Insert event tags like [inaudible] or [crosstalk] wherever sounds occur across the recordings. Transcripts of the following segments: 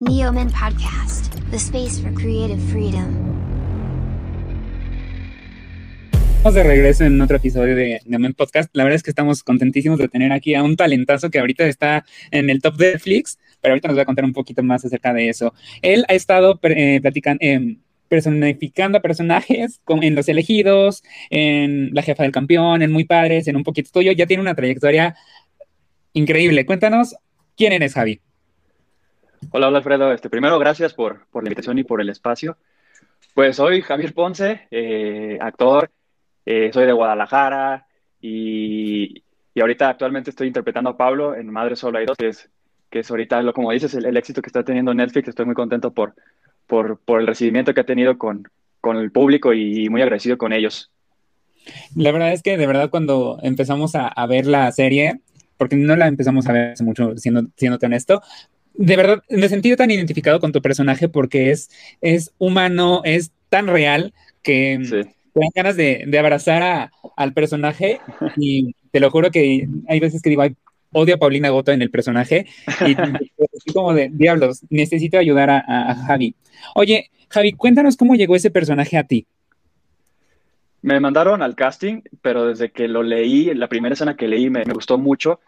Neoman Podcast, the space for creative freedom. Estamos de regreso en otro episodio de Neoman Podcast. La verdad es que estamos contentísimos de tener aquí a un talentazo que ahorita está en el top de Netflix, pero ahorita nos va a contar un poquito más acerca de eso. Él ha estado eh, eh, personificando a personajes en Los Elegidos, en La Jefa del Campeón, en Muy Padres, en Un Poquito Tuyo. Ya tiene una trayectoria increíble. Cuéntanos, ¿quién eres, Javi? Hola, hola Alfredo. Este, primero, gracias por, por la invitación y por el espacio. Pues soy Javier Ponce, eh, actor, eh, soy de Guadalajara y, y, ahorita actualmente estoy interpretando a Pablo en Madre Solo hay dos, que es, que es ahorita, lo, como dices, el, el, éxito que está teniendo Netflix. Estoy muy contento por, por, por el recibimiento que ha tenido con, con el público y muy agradecido con ellos. La verdad es que de verdad cuando empezamos a, a ver la serie, porque no la empezamos a ver hace mucho, siendo, siendo honesto, de verdad, me sentí tan identificado con tu personaje porque es, es humano, es tan real que sí. te dan ganas de, de abrazar a, al personaje y te lo juro que hay veces que digo, ay, odio a Paulina Gota en el personaje y [laughs] así como de diablos, necesito ayudar a, a, a, Javi. Oye, Javi, cuéntanos cómo llegó ese personaje a ti. Me mandaron al casting, pero desde que lo leí, la primera escena que leí me, me gustó mucho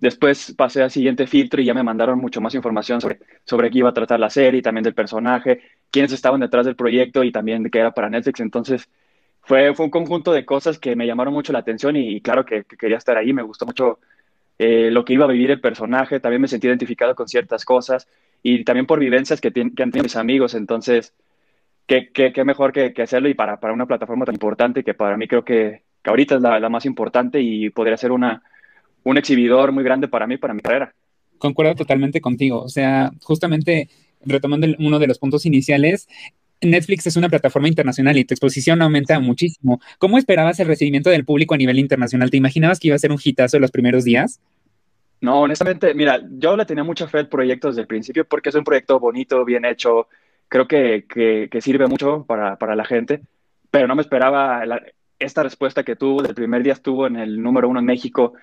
Después pasé al siguiente filtro y ya me mandaron mucho más información sobre, sobre qué iba a tratar la serie, también del personaje, quiénes estaban detrás del proyecto y también qué era para Netflix. Entonces, fue, fue un conjunto de cosas que me llamaron mucho la atención y, claro que, que, quería estar ahí. Me gustó mucho eh, lo que iba a vivir el personaje. También me sentí identificado con ciertas cosas y también por vivencias que, que han tenido mis amigos. Entonces, qué, qué, qué mejor que, que, hacerlo y para, para una plataforma tan importante que para mí creo que, que ahorita es la, la más importante y podría ser una un exhibidor muy grande para mí, para mi carrera. Concuerdo totalmente contigo. O sea, justamente retomando uno de los puntos iniciales, Netflix es una plataforma internacional y tu exposición aumenta muchísimo. ¿Cómo esperabas el recibimiento del público a nivel internacional? ¿Te imaginabas que iba a ser un hitazo en los primeros días? No, honestamente, mira, yo le tenía mucha fe al proyecto desde el principio porque es un proyecto bonito, bien hecho, creo que, que, que sirve mucho para, para, la gente, pero no me esperaba la, esta respuesta que tuvo, del primer día estuvo en el número uno en México,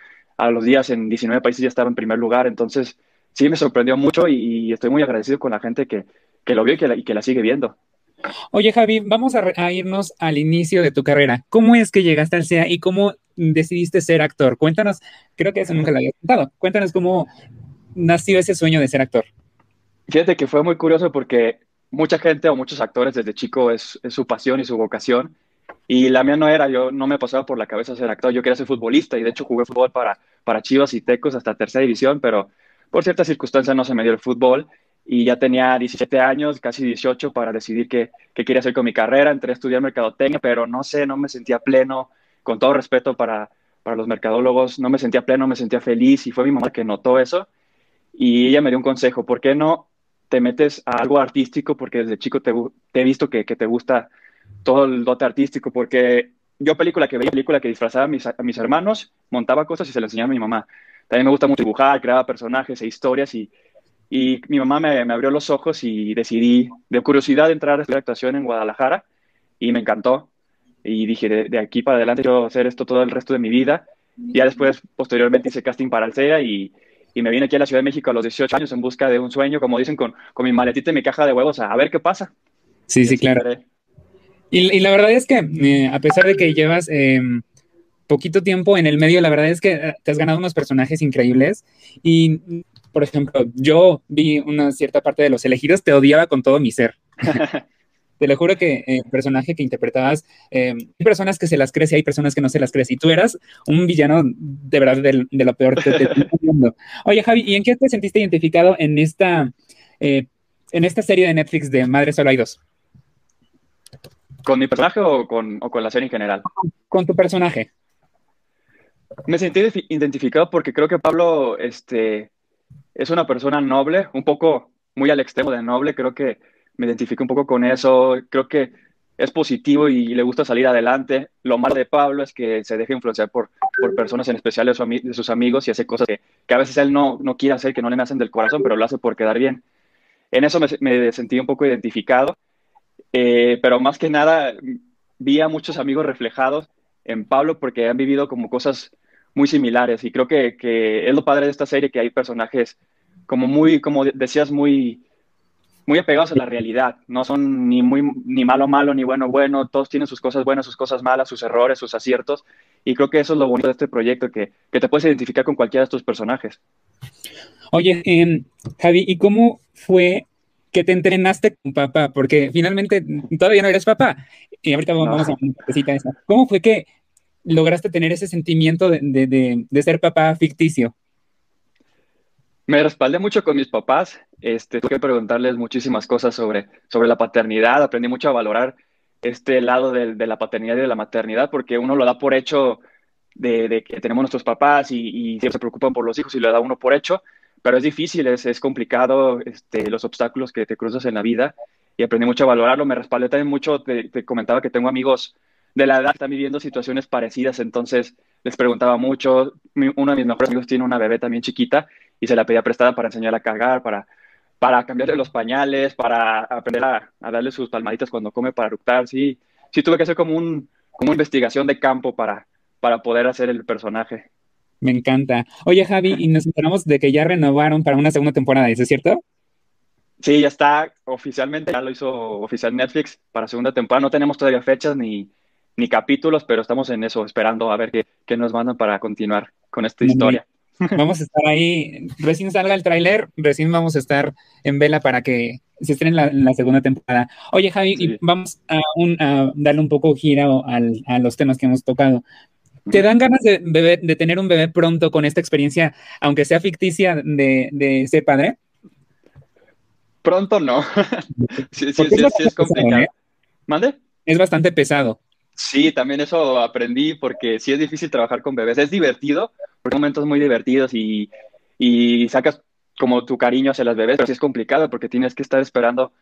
a los días en 19 países ya estaba en primer lugar. Entonces, sí me sorprendió mucho y, y estoy muy agradecido con la gente que, que lo vio y que la, y que la sigue viendo. Oye, Javi, vamos a, a, irnos al inicio de tu carrera. ¿Cómo es que llegaste al CEA y cómo decidiste ser actor? Cuéntanos, creo que eso nunca lo había contado. Cuéntanos cómo nació ese sueño de ser actor. Fíjate que fue muy curioso porque mucha gente o muchos actores desde chico es, es su pasión y su vocación. Y la mía no era, yo no me pasaba por la cabeza ser actor, yo quería ser futbolista y de hecho jugué fútbol para, para Chivas y Tecos hasta tercera división, pero por ciertas circunstancias no se me dio el fútbol y ya tenía 17 años, casi 18 para decidir qué, qué quería hacer con mi carrera, entré a estudiar mercadotecnia, pero no sé, no me sentía pleno, con todo respeto para, para los mercadólogos, no me sentía pleno, me sentía feliz y fue mi mamá que notó eso y ella me dio un consejo, ¿por qué no te metes a algo artístico? Porque desde chico te, he visto que, que te gusta todo el dote artístico, porque yo película que veía, película que disfrazaba a mis, a mis hermanos, montaba cosas y se las enseñaba a mi mamá. También me gusta mucho dibujar, creaba personajes e historias y, y mi mamá me, me, abrió los ojos y decidí de curiosidad entrar a estudiar actuación en Guadalajara y me encantó. Y dije, de, de, aquí para adelante quiero hacer esto todo el resto de mi vida. Ya después, posteriormente, hice casting para el CEA y, y me vine aquí a la Ciudad de México a los 18 años en busca de un sueño, como dicen, con, con mi maletita y mi caja de huevos, a, a ver qué pasa. Sí, sí, claro. Veré. Y, y, la verdad es que, eh, a pesar de que llevas eh, poquito tiempo en el medio, la verdad es que eh, te has ganado unos personajes increíbles. Y, por ejemplo, yo vi una cierta parte de los elegidos, te odiaba con todo mi ser. [laughs] te lo juro que el eh, personaje que interpretabas, eh, hay personas que se las crece, hay personas que no se las crece. Y tú eras un villano de verdad de, de lo peor de, de, mundo. Oye, Javi, ¿y en qué te sentiste identificado en esta, en esta serie de Netflix de Madre Solo hay dos? ¿Con mi personaje o con, o con la serie en general? Con tu personaje. Me sentí identificado porque creo que Pablo este, es una persona noble, un poco muy al extremo de noble. Creo que me identifico un poco con eso. Creo que es positivo y le gusta salir adelante. Lo malo de Pablo es que se deja influenciar por, por personas en especial de, su, de, sus amigos y hace cosas que, que, a veces él no, no quiere hacer, que no le nacen del corazón, pero lo hace por quedar bien. En eso me, me sentí un poco identificado. Eh, pero más que nada vi a muchos amigos reflejados en Pablo porque han vivido como cosas muy similares. Y creo que, que, es lo padre de esta serie que hay personajes como muy, como decías, muy, muy apegados a la realidad, no son ni muy ni malo malo ni bueno bueno, todos tienen sus cosas buenas, sus cosas malas, sus errores, sus aciertos. Y creo que eso es lo bonito de este proyecto que, que te puedes identificar con cualquiera de estos personajes. Oye, eh, Javi, ¿y cómo fue que te entrenaste con papá? Porque finalmente todavía no eres papá. Y ahorita vamos a una cosita esa. ¿Cómo fue que lograste tener ese sentimiento de, de, de, ser papá ficticio? Me respaldé mucho con mis papás. Este, tuve que preguntarles muchísimas cosas sobre, sobre la paternidad. Aprendí mucho a valorar este lado de, de la paternidad y de la maternidad, porque uno lo da por hecho de, de que tenemos nuestros papás y, y, siempre se preocupan por los hijos y lo da uno por hecho, pero es difícil, es, es complicado este, los obstáculos que te cruzas en la vida y aprendí mucho a valorarlo. Me respaldé también mucho, te, comentaba que tengo amigos de la edad que están viviendo situaciones parecidas, entonces les preguntaba mucho. uno de mis mejores amigos tiene una bebé también chiquita y se la pedía prestada para enseñarla a cagar, para, para cambiarle los pañales, para aprender a, a darle sus palmaditas cuando come, para eructar. Sí, sí tuve que hacer como, un, como una investigación de campo para, para poder hacer el personaje. Me encanta. Oye, Javi, y nos enteramos de que ya renovaron para una segunda temporada, ¿eso es cierto? Sí, ya está oficialmente, ya lo hizo oficial Netflix para segunda temporada. No tenemos todavía fechas ni, ni capítulos, pero estamos en eso, esperando a ver qué, qué nos mandan para continuar con esta historia. Vamos a estar ahí, recién salga el tráiler, recién vamos a estar en vela para que se estrene la, la segunda temporada. Oye, Javi, sí. vamos a, un, a, darle un poco giro al, a los temas que hemos tocado. ¿Te dan ganas de, bebé, de, tener un bebé pronto con esta experiencia, aunque sea ficticia, de, de ser padre? Pronto no. [laughs] sí, sí, sí, sí, es complicado. ¿eh? ¿Mande? Es bastante pesado. Sí, también eso aprendí porque sí es difícil trabajar con bebés. Es divertido, porque hay momentos muy divertidos y, y sacas como tu cariño hacia las bebés, pero sí es complicado porque tienes que estar esperando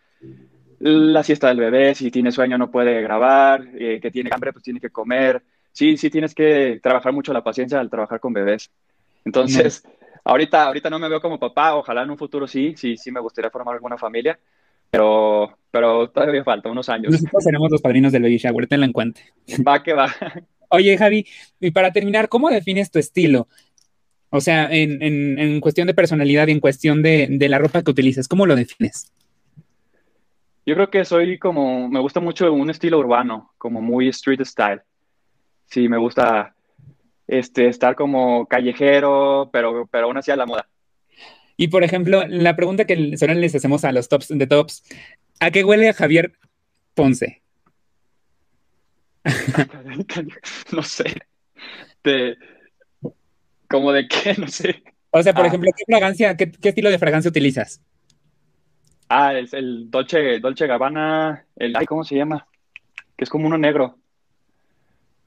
la siesta del bebé, si tiene sueño no puede grabar, eh, que tiene hambre pues tiene que comer. Sí, sí tienes que trabajar mucho la paciencia al trabajar con bebés. Entonces, no. ahorita, ahorita no me veo como papá, ojalá en un futuro sí, sí, sí me gustaría formar alguna familia, pero, pero todavía falta unos años. Nosotros seremos los padrinos del baby shower, tenla en cuenta. Va que va. Oye, Javi, y para terminar, ¿cómo defines tu estilo? O sea, en, en, en cuestión de personalidad y en cuestión de, de, la ropa que utilizas, ¿cómo lo defines? Yo creo que soy como, me gusta mucho un estilo urbano, como muy street style. Sí, me gusta este, estar como callejero, pero, pero aún así a la moda. Y por ejemplo, la pregunta que solo les hacemos a los tops de tops, ¿a qué huele a Javier Ponce? [laughs] no sé. De, ¿Como de qué? No sé. O sea, por ah. ejemplo, ¿qué fragancia, qué, qué, estilo de fragancia utilizas? Ah, es el Dolce, Dolce Gabbana, el, ay, ¿cómo se llama? Que es como uno negro.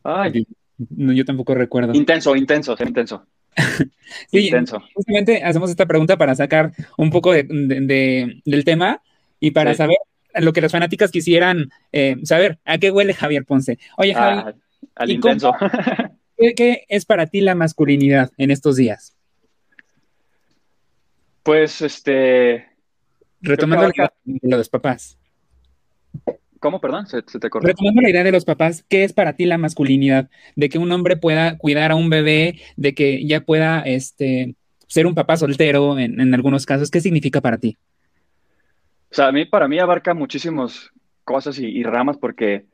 Ay. No, yo tampoco recuerdo. Intenso, intenso, intenso. [laughs] sí, intenso. Justamente hacemos esta pregunta para sacar un poco de, de, de, del tema y para sí. saber lo que las fanáticas quisieran eh, saber. ¿A qué huele Javier Ponce? Oye, Javi. Ah, al intenso. [laughs] ¿qué, ¿Qué es para ti la masculinidad en estos días? Pues, este... Retomando idea de los papás. ¿Cómo, perdón? Se, se te cortó. Retomando la idea de los papás, ¿qué es para ti la masculinidad? De que un hombre pueda cuidar a un bebé, de que ya pueda este, ser un papá soltero en, en algunos casos. ¿Qué significa para ti? O sea, a mí, para mí abarca muchísimas cosas y, y, ramas porque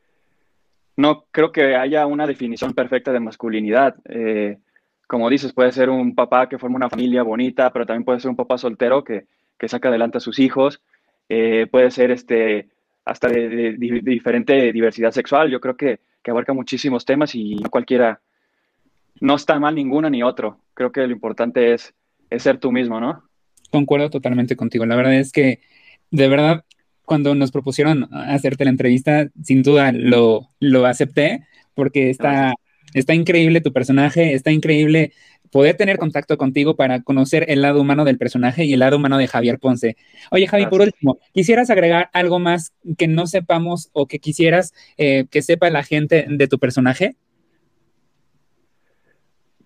no creo que haya una definición perfecta de masculinidad. Eh, como dices, puede ser un papá que forma una familia bonita, pero también puede ser un papá soltero que, que saca adelante a sus hijos. Eh, puede ser este, hasta de, de, de, diferente diversidad sexual. Yo creo que, que, abarca muchísimos temas y no cualquiera, no está mal ninguno ni otro. Creo que lo importante es, es ser tú mismo, ¿no? Concuerdo totalmente contigo. La verdad es que de verdad, cuando nos propusieron hacerte la entrevista, sin duda lo, lo acepté, porque está, está increíble tu personaje, está increíble poder tener contacto contigo para conocer el lado humano del personaje y el lado humano de Javier Ponce. Oye, Javi, Gracias. por último, ¿quisieras agregar algo más que no sepamos o que quisieras eh, que sepa la gente de tu personaje?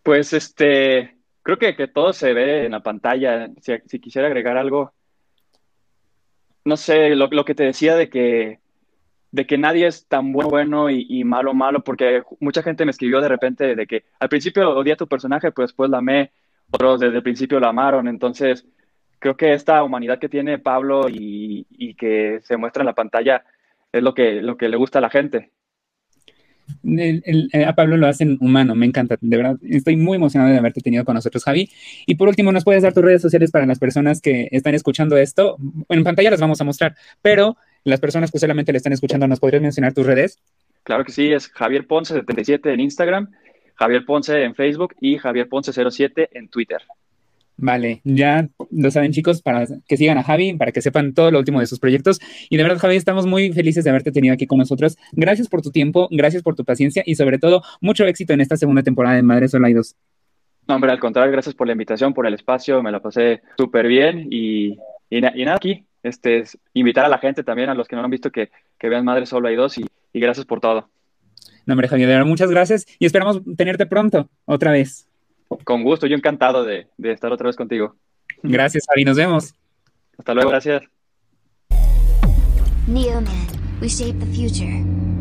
Pues este, creo que, que todo se ve en la pantalla. Si, si quisiera agregar algo, no sé, lo, lo, que te decía de que, de que nadie es tan bueno, bueno y, y, malo, malo, porque mucha gente me escribió de repente de que al principio odié a tu personaje, pero después la amé, otros desde el principio la amaron, entonces creo que esta humanidad que tiene Pablo y, y y que se muestra en la pantalla es lo que, lo que le gusta a la gente. Eh, a Pablo lo hacen humano, me encanta, de verdad, estoy muy emocionado de haberte tenido con nosotros, Javi. Y por último, ¿nos puedes dar tus redes sociales para las personas que están escuchando esto? En pantalla las vamos a mostrar, pero las personas que solamente le están escuchando, ¿nos podrías mencionar tus redes? Claro que sí, es Javier Ponce77 en Instagram, Javier Ponce en Facebook y Javier Ponce07 en Twitter. Vale, ya lo saben chicos, para que sigan a Javi, para que sepan todo lo último de sus proyectos. Y de verdad, Javi, estamos muy felices de haberte tenido aquí con nosotros. Gracias por tu tiempo, gracias por tu paciencia y sobre todo mucho éxito en esta segunda temporada de Madres Solaidos. No, hombre, al contrario, gracias por la invitación, por el espacio, me la pasé súper bien y, y, nada, aquí, este, es invitar a la gente también, a los que no han visto, que, que vean Madres Solo hay dos y, y gracias por todo. No, hombre, Javier, de verdad, muchas gracias y esperamos tenerte pronto, otra vez. Con gusto, yo encantado de, de estar otra vez contigo. Gracias, Javi, nos vemos. Hasta luego, gracias. Neoman, we shape the future.